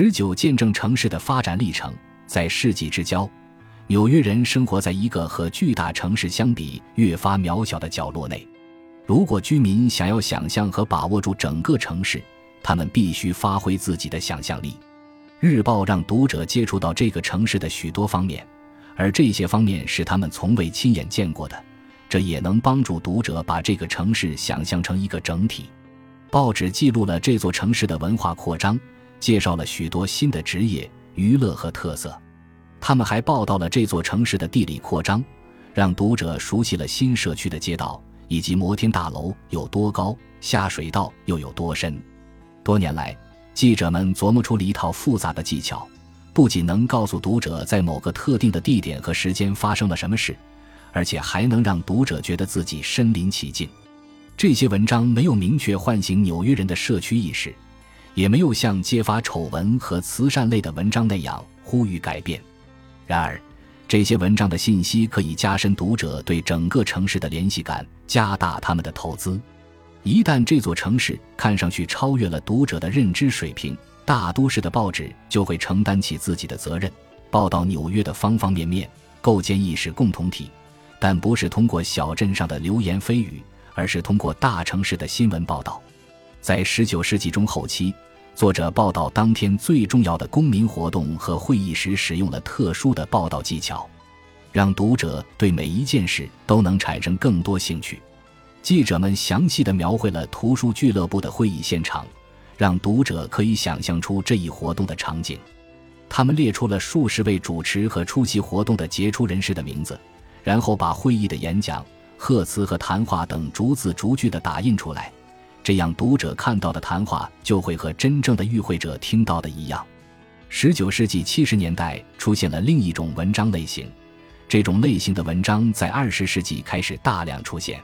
十九见证城市的发展历程，在世纪之交，纽约人生活在一个和巨大城市相比越发渺小的角落内。如果居民想要想象和把握住整个城市，他们必须发挥自己的想象力。日报让读者接触到这个城市的许多方面，而这些方面是他们从未亲眼见过的。这也能帮助读者把这个城市想象成一个整体。报纸记录了这座城市的文化扩张，介绍了许多新的职业、娱乐和特色。他们还报道了这座城市的地理扩张，让读者熟悉了新社区的街道。以及摩天大楼有多高，下水道又有多深？多年来，记者们琢磨出了一套复杂的技巧，不仅能告诉读者在某个特定的地点和时间发生了什么事，而且还能让读者觉得自己身临其境。这些文章没有明确唤醒纽约人的社区意识，也没有像揭发丑闻和慈善类的文章那样呼吁改变。然而，这些文章的信息可以加深读者对整个城市的联系感，加大他们的投资。一旦这座城市看上去超越了读者的认知水平，大都市的报纸就会承担起自己的责任，报道纽约的方方面面，构建意识共同体。但不是通过小镇上的流言蜚语，而是通过大城市的新闻报道。在19世纪中后期。作者报道当天最重要的公民活动和会议时使用了特殊的报道技巧，让读者对每一件事都能产生更多兴趣。记者们详细的描绘了图书俱乐部的会议现场，让读者可以想象出这一活动的场景。他们列出了数十位主持和出席活动的杰出人士的名字，然后把会议的演讲、贺词和谈话等逐字逐句的打印出来。这样，读者看到的谈话就会和真正的与会者听到的一样。十九世纪七十年代出现了另一种文章类型，这种类型的文章在二十世纪开始大量出现。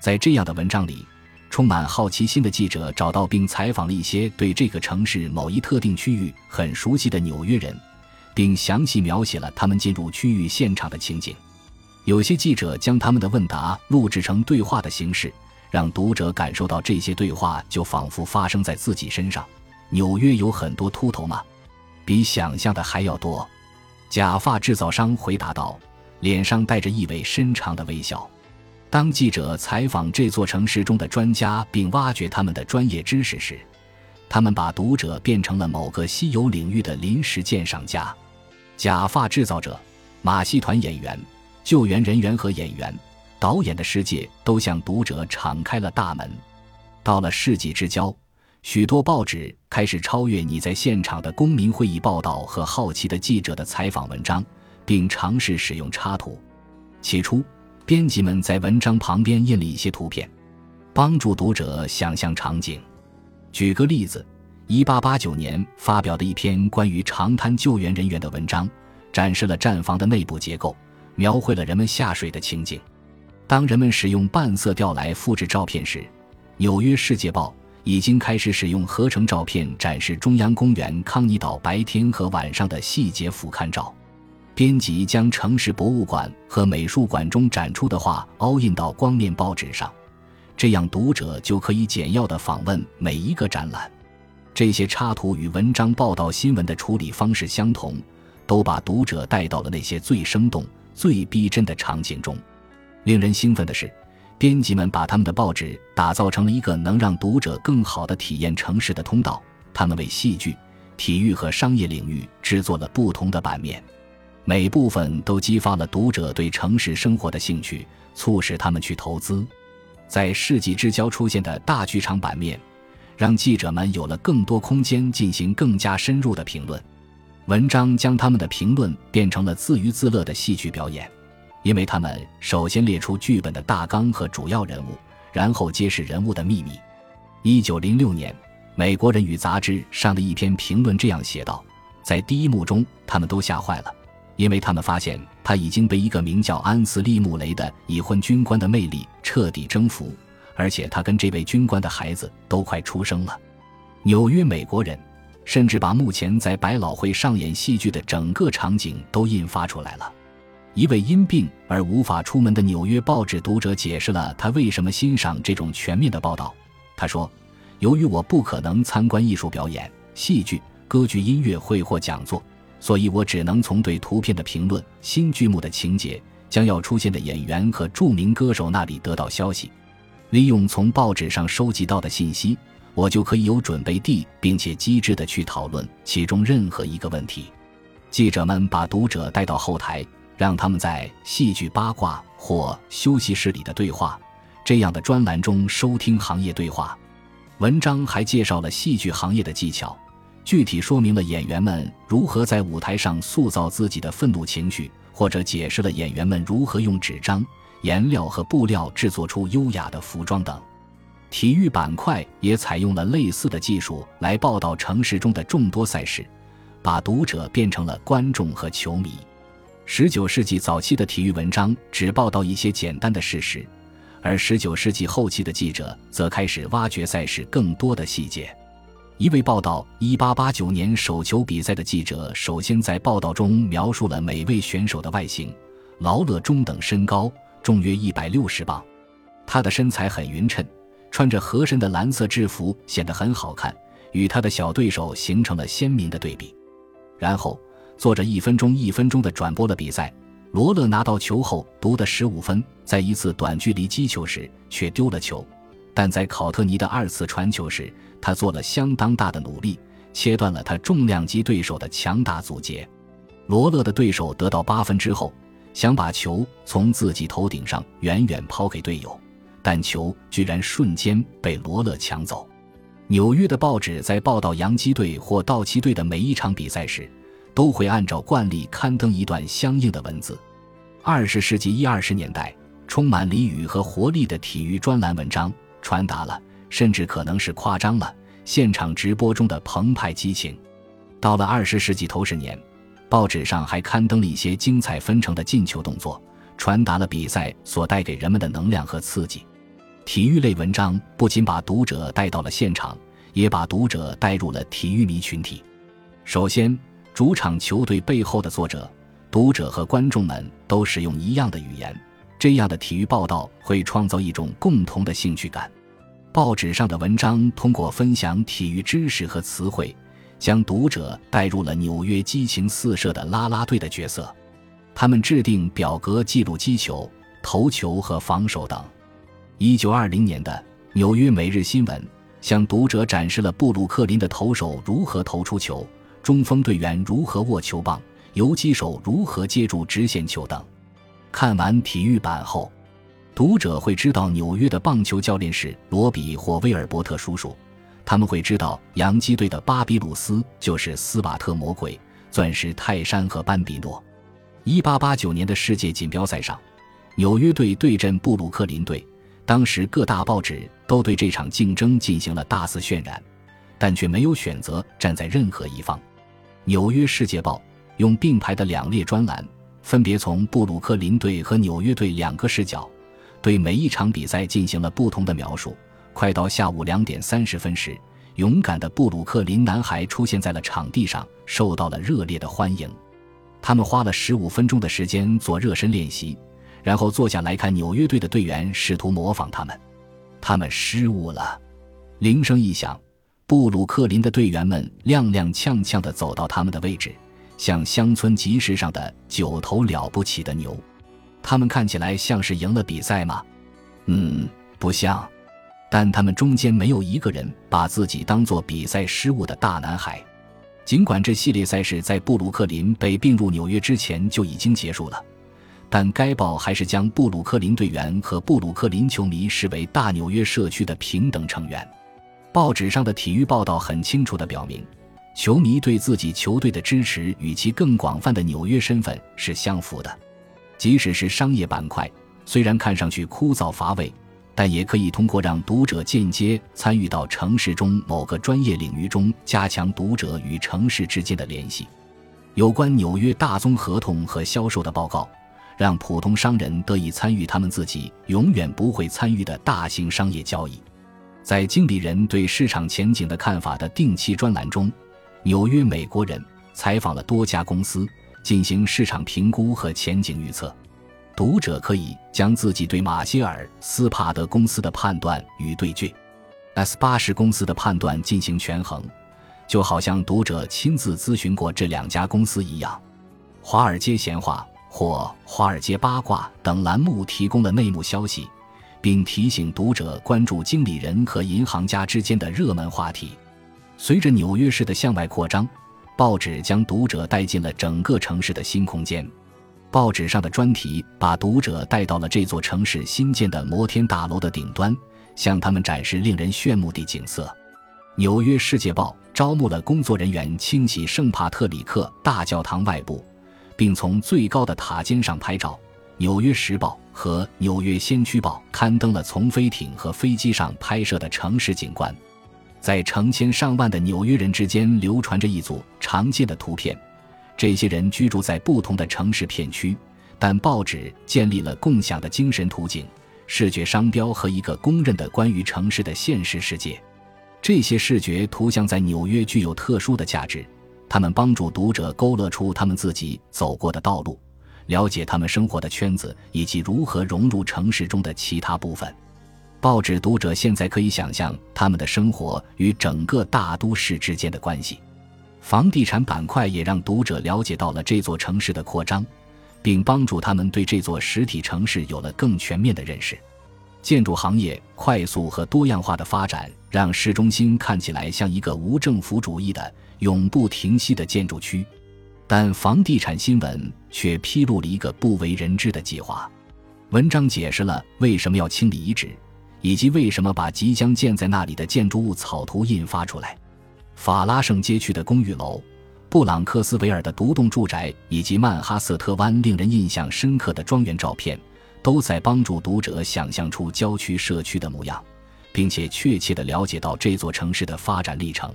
在这样的文章里，充满好奇心的记者找到并采访了一些对这个城市某一特定区域很熟悉的纽约人，并详细描写了他们进入区域现场的情景。有些记者将他们的问答录制成对话的形式。让读者感受到这些对话就仿佛发生在自己身上。纽约有很多秃头吗？比想象的还要多。假发制造商回答道，脸上带着意味深长的微笑。当记者采访这座城市中的专家并挖掘他们的专业知识时，他们把读者变成了某个稀有领域的临时鉴赏家。假发制造者、马戏团演员、救援人员和演员。导演的世界都向读者敞开了大门。到了世纪之交，许多报纸开始超越你在现场的公民会议报道和好奇的记者的采访文章，并尝试使用插图。起初，编辑们在文章旁边印了一些图片，帮助读者想象场景。举个例子，1889年发表的一篇关于长滩救援人员的文章，展示了站房的内部结构，描绘了人们下水的情景。当人们使用半色调来复制照片时，《纽约世界报》已经开始使用合成照片展示中央公园康尼岛白天和晚上的细节俯瞰照。编辑将城市博物馆和美术馆中展出的画凹印到光面报纸上，这样读者就可以简要地访问每一个展览。这些插图与文章报道新闻的处理方式相同，都把读者带到了那些最生动、最逼真的场景中。令人兴奋的是，编辑们把他们的报纸打造成了一个能让读者更好地体验城市的通道。他们为戏剧、体育和商业领域制作了不同的版面，每部分都激发了读者对城市生活的兴趣，促使他们去投资。在世纪之交出现的大剧场版面，让记者们有了更多空间进行更加深入的评论。文章将他们的评论变成了自娱自乐的戏剧表演。因为他们首先列出剧本的大纲和主要人物，然后揭示人物的秘密。一九零六年，《美国人》与杂志上的一篇评论这样写道：“在第一幕中，他们都吓坏了，因为他们发现他已经被一个名叫安斯利·穆雷的已婚军官的魅力彻底征服，而且他跟这位军官的孩子都快出生了。”纽约美国人甚至把目前在百老汇上演戏剧的整个场景都印发出来了。一位因病而无法出门的纽约报纸读者解释了他为什么欣赏这种全面的报道。他说：“由于我不可能参观艺术表演、戏剧、歌剧音乐会或讲座，所以我只能从对图片的评论、新剧目的情节、将要出现的演员和著名歌手那里得到消息。利用从报纸上收集到的信息，我就可以有准备地并且机智地去讨论其中任何一个问题。记者们把读者带到后台，让他们在戏剧八卦或休息室里的对话这样的专栏中收听行业对话。文章还介绍了戏剧行业的技巧，具体说明了演员们如何在舞台上塑造自己的愤怒情绪，或者解释了演员们如何用纸张、颜料和布料制作出优雅的服装等。体育板块也采用了类似的技术来报道城市中的众多赛事，把读者变成了观众和球迷。十九世纪早期的体育文章只报道一些简单的事实。而十九世纪后期的记者则开始挖掘赛事更多的细节。一位报道一八八九年手球比赛的记者，首先在报道中描述了每位选手的外形：劳勒中等身高，重约一百六十磅。他的身材很匀称，穿着合身的蓝色制服显得很好看，与他的小对手形成了鲜明的对比。然后，做着一分钟一分钟的转播了比赛。罗勒拿到球后读得十五分，在一次短距离击球时却丢了球，但在考特尼的二次传球时，他做了相当大的努力，切断了他重量级对手的强大阻截。罗勒的对手得到八分之后，想把球从自己头顶上远远抛给队友，但球居然瞬间被罗勒抢走。纽约的报纸在报道洋基队或道奇队的每一场比赛时。都会按照惯例刊登一段相应的文字。二十世纪一二十年代，充满俚语和活力的体育专栏文章传达了，甚至可能是夸张了现场直播中的澎湃激情。到了二十世纪头十年，报纸上还刊登了一些精彩纷呈的进球动作，传达了比赛所带给人们的能量和刺激。体育类文章不仅把读者带到了现场，也把读者带入了体育迷群体。首先。主场球队背后的作者、读者和观众们都使用一样的语言，这样的体育报道会创造一种共同的兴趣感。报纸上的文章通过分享体育知识和词汇，将读者带入了纽约激情四射的啦啦队的角色。他们制定表格记录击球、投球和防守等。一九二零年的《纽约每日新闻》向读者展示了布鲁克林的投手如何投出球。中锋队员如何握球棒，游击手如何接住直线球等。看完体育版后，读者会知道纽约的棒球教练是罗比或威尔伯特叔叔。他们会知道洋基队的巴比鲁斯就是斯瓦特魔鬼、钻石泰山和班比诺。一八八九年的世界锦标赛上，纽约队对阵布鲁克林队。当时各大报纸都对这场竞争进行了大肆渲染，但却没有选择站在任何一方。《纽约世界报》用并排的两列专栏，分别从布鲁克林队和纽约队两个视角，对每一场比赛进行了不同的描述。快到下午两点三十分时，勇敢的布鲁克林男孩出现在了场地上，受到了热烈的欢迎。他们花了十五分钟的时间做热身练习，然后坐下来看纽约队的队员试图模仿他们。他们失误了。铃声一响。布鲁克林的队员们踉踉跄跄地走到他们的位置，像乡村集市上的九头了不起的牛。他们看起来像是赢了比赛吗？嗯，不像。但他们中间没有一个人把自己当作比赛失误的大男孩。尽管这系列赛事在布鲁克林被并入纽约之前就已经结束了，但该报还是将布鲁克林队员和布鲁克林球迷视为大纽约社区的平等成员。报纸上的体育报道很清楚地表明，球迷对自己球队的支持与其更广泛的纽约身份是相符的。即使是商业板块，虽然看上去枯燥乏味，但也可以通过让读者间接参与到城市中某个专业领域中，加强读者与城市之间的联系。有关纽约大宗合同和销售的报告，让普通商人得以参与他们自己永远不会参与的大型商业交易。在经理人对市场前景的看法的定期专栏中，纽约美国人采访了多家公司，进行市场评估和前景预测。读者可以将自己对马歇尔斯帕德公司的判断与对倔 S 八十公司的判断进行权衡，就好像读者亲自咨询过这两家公司一样。华尔街闲话或华尔街八卦等栏目提供了内幕消息，并提醒读者关注经理人和银行家之间的热门话题。随着纽约市的向外扩张，报纸将读者带进了整个城市的新空间。报纸上的专题把读者带到了这座城市新建的摩天大楼的顶端，向他们展示令人炫目的景色。《纽约世界报》招募了工作人员清洗圣帕特里克大教堂外部。并从最高的塔尖上拍照。《纽约时报》和《纽约先驱报》刊登了从飞艇和飞机上拍摄的城市景观。在成千上万的纽约人之间流传着一组常见的图片。这些人居住在不同的城市片区，但报纸建立了共享的精神图景、视觉商标和一个公认的关于城市的现实世界。这些视觉图像在纽约具有特殊的价值。他们帮助读者勾勒出他们自己走过的道路，了解他们生活的圈子以及如何融入城市中的其他部分。报纸读者现在可以想象他们的生活与整个大都市之间的关系。房地产板块也让读者了解到了这座城市的扩张，并帮助他们对这座实体城市有了更全面的认识。建筑行业快速和多样化的发展，让市中心看起来像一个无政府主义的。永不停息的建筑区，但房地产新闻却披露了一个不为人知的计划。文章解释了为什么要清理遗址，以及为什么把即将建在那里的建筑物草图印发出来。法拉盛街区的公寓楼、布朗克斯维尔的独栋住宅以及曼哈瑟特湾令人印象深刻的庄园照片，都在帮助读者想象出郊区社区的模样，并且确切地了解到这座城市的发展历程。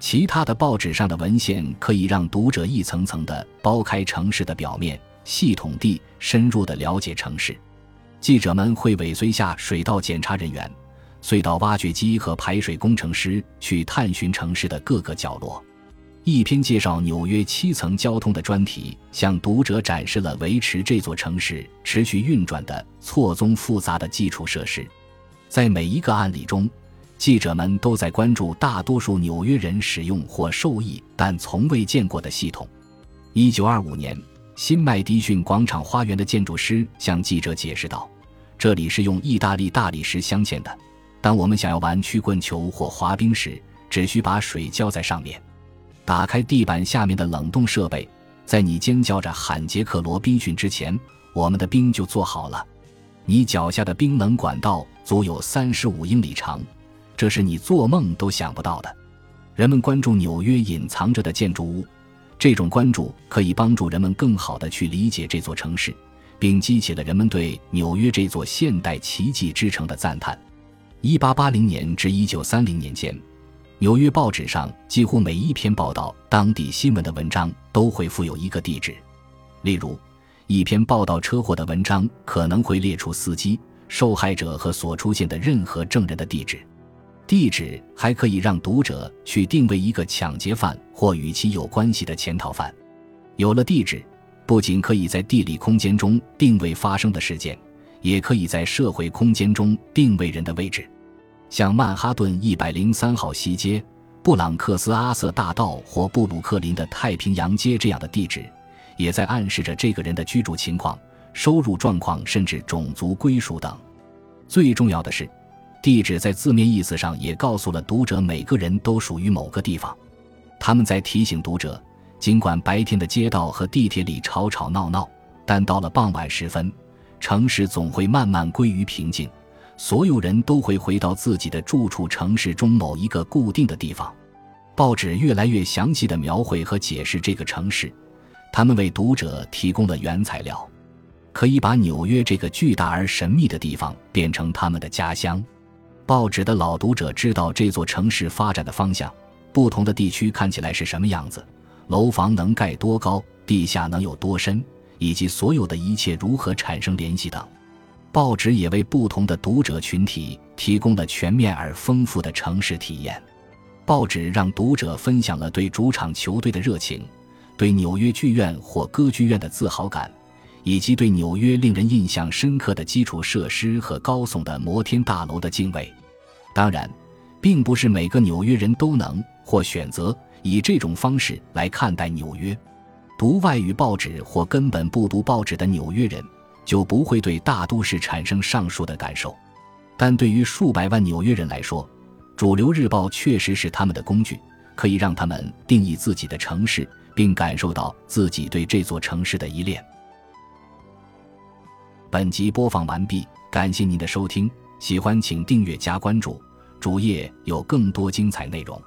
其他的报纸上的文献可以让读者一层层的剥开城市的表面，系统地、深入的了解城市。记者们会尾随下水道检查人员、隧道挖掘机和排水工程师去探寻城市的各个角落。一篇介绍纽约七层交通的专题，向读者展示了维持这座城市持续运转的错综复杂的基础设施。在每一个案例中。记者们都在关注大多数纽约人使用或受益但从未见过的系统。一九二五年，新麦迪逊广场花园的建筑师向记者解释道：“这里是用意大利大理石镶嵌的。当我们想要玩曲棍球或滑冰时，只需把水浇在上面，打开地板下面的冷冻设备。在你尖叫着喊杰克罗宾逊之前，我们的冰就做好了。你脚下的冰冷管道足有三十五英里长。”这是你做梦都想不到的。人们关注纽约隐藏着的建筑物，这种关注可以帮助人们更好地去理解这座城市，并激起了人们对纽约这座现代奇迹之城的赞叹。一八八零年至一九三零年间，纽约报纸上几乎每一篇报道当地新闻的文章都会附有一个地址，例如，一篇报道车祸的文章可能会列出司机、受害者和所出现的任何证人的地址。地址还可以让读者去定位一个抢劫犯或与其有关系的潜逃犯。有了地址，不仅可以在地理空间中定位发生的事件，也可以在社会空间中定位人的位置。像曼哈顿一百零三号西街、布朗克斯阿瑟大道或布鲁克林的太平洋街这样的地址，也在暗示着这个人的居住情况、收入状况，甚至种族归属等。最重要的是。地址在字面意思上也告诉了读者，每个人都属于某个地方。他们在提醒读者，尽管白天的街道和地铁里吵吵闹闹，但到了傍晚时分，城市总会慢慢归于平静，所有人都会回到自己的住处城市中某一个固定的地方。报纸越来越详细地描绘和解释这个城市，他们为读者提供了原材料，可以把纽约这个巨大而神秘的地方变成他们的家乡。报纸的老读者知道这座城市发展的方向，不同的地区看起来是什么样子，楼房能盖多高，地下能有多深，以及所有的一切如何产生联系等。报纸也为不同的读者群体提供了全面而丰富的城市体验。报纸让读者分享了对主场球队的热情，对纽约剧院或歌剧院的自豪感。以及对纽约令人印象深刻的基础设施和高耸的摩天大楼的敬畏。当然，并不是每个纽约人都能或选择以这种方式来看待纽约。读外语报纸或根本不读报纸的纽约人，就不会对大都市产生上述的感受。但对于数百万纽约人来说，主流日报确实是他们的工具，可以让他们定义自己的城市，并感受到自己对这座城市的依恋。本集播放完毕，感谢您的收听，喜欢请订阅加关注，主页有更多精彩内容。